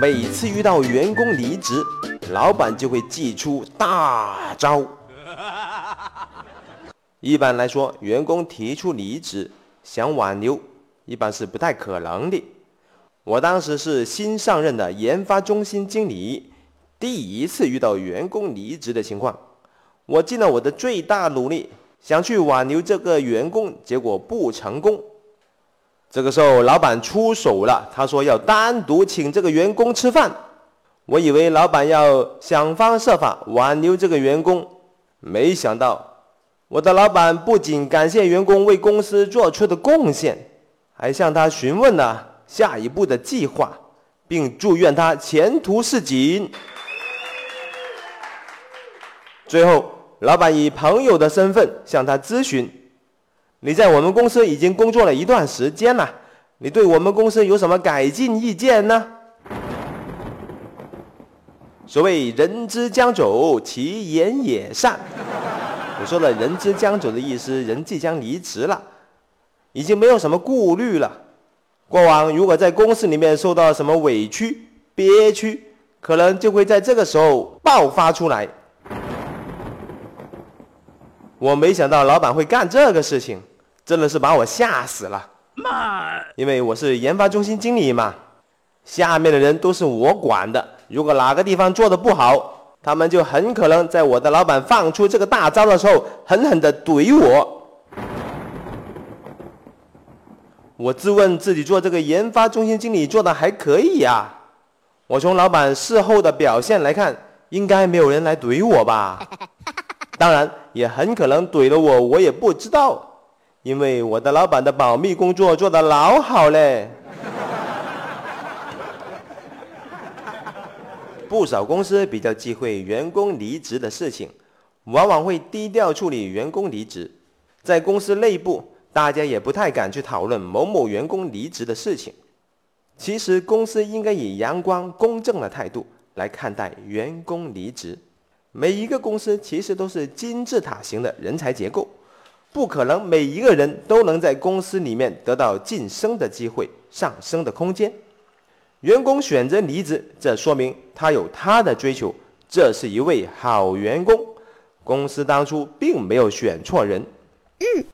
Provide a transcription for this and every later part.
每次遇到员工离职，老板就会祭出大招。一般来说，员工提出离职，想挽留，一般是不太可能的。我当时是新上任的研发中心经理，第一次遇到员工离职的情况，我尽了我的最大努力，想去挽留这个员工，结果不成功。这个时候，老板出手了，他说要单独请这个员工吃饭。我以为老板要想方设法挽留这个员工，没想到。我的老板不仅感谢员工为公司做出的贡献，还向他询问了下一步的计划，并祝愿他前途似锦。最后，老板以朋友的身份向他咨询：“你在我们公司已经工作了一段时间了，你对我们公司有什么改进意见呢？”所谓“人之将走，其言也善”。我说的“人之将走”的意思，人即将离职了，已经没有什么顾虑了。过往如果在公司里面受到什么委屈、憋屈，可能就会在这个时候爆发出来。我没想到老板会干这个事情，真的是把我吓死了。妈，因为我是研发中心经理嘛，下面的人都是我管的，如果哪个地方做的不好。他们就很可能在我的老板放出这个大招的时候，狠狠的怼我。我自问自己做这个研发中心经理做的还可以呀。我从老板事后的表现来看，应该没有人来怼我吧？当然，也很可能怼了我，我也不知道，因为我的老板的保密工作做得老好嘞。不少公司比较忌讳员工离职的事情，往往会低调处理员工离职。在公司内部，大家也不太敢去讨论某某员工离职的事情。其实，公司应该以阳光、公正的态度来看待员工离职。每一个公司其实都是金字塔型的人才结构，不可能每一个人都能在公司里面得到晋升的机会、上升的空间。员工选择离职，这说明他有他的追求，这是一位好员工。公司当初并没有选错人。嗯。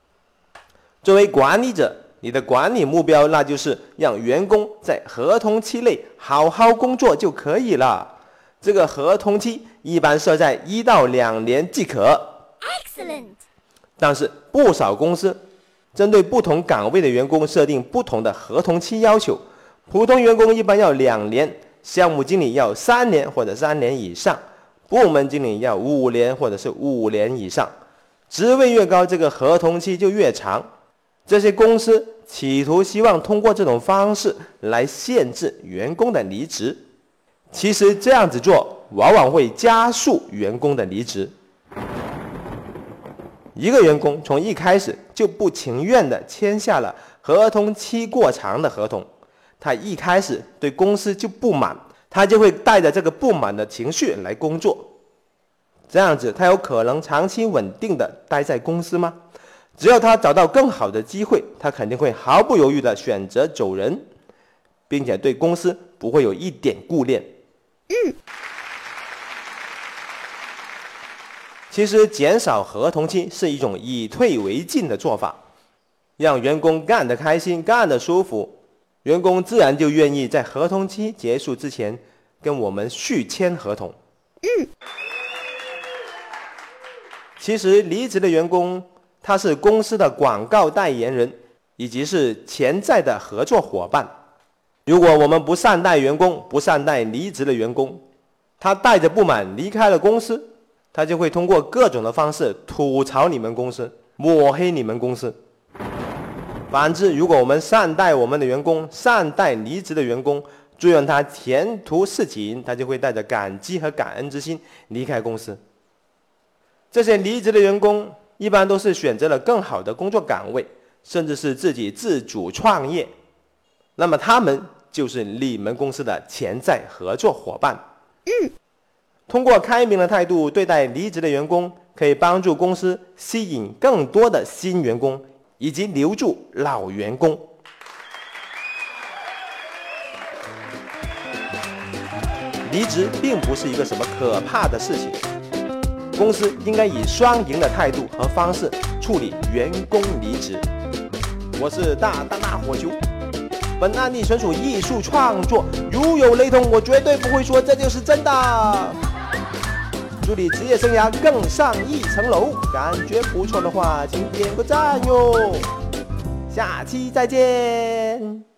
作为管理者，你的管理目标那就是让员工在合同期内好好工作就可以了。这个合同期一般设在一到两年即可。Excellent。但是不少公司针对不同岗位的员工设定不同的合同期要求。普通员工一般要两年，项目经理要三年或者三年以上，部门经理要五年或者是五年以上。职位越高，这个合同期就越长。这些公司企图希望通过这种方式来限制员工的离职，其实这样子做往往会加速员工的离职。一个员工从一开始就不情愿地签下了合同期过长的合同。他一开始对公司就不满，他就会带着这个不满的情绪来工作，这样子他有可能长期稳定的待在公司吗？只要他找到更好的机会，他肯定会毫不犹豫的选择走人，并且对公司不会有一点顾念。嗯。其实减少合同期是一种以退为进的做法，让员工干得开心，干得舒服。员工自然就愿意在合同期结束之前跟我们续签合同。嗯。其实离职的员工他是公司的广告代言人，以及是潜在的合作伙伴。如果我们不善待员工，不善待离职的员工，他带着不满离开了公司，他就会通过各种的方式吐槽你们公司，抹黑你们公司。反之，如果我们善待我们的员工，善待离职的员工，祝愿他前途似锦，他就会带着感激和感恩之心离开公司。这些离职的员工一般都是选择了更好的工作岗位，甚至是自己自主创业。那么他们就是你们公司的潜在合作伙伴。嗯，通过开明的态度对待离职的员工，可以帮助公司吸引更多的新员工。以及留住老员工。离职并不是一个什么可怕的事情。公司应该以双赢的态度和方式处理员工离职。我是大大大火球，本案例纯属艺术创作，如有雷同，我绝对不会说这就是真的。祝你职业生涯更上一层楼！感觉不错的话，请点个赞哟。下期再见。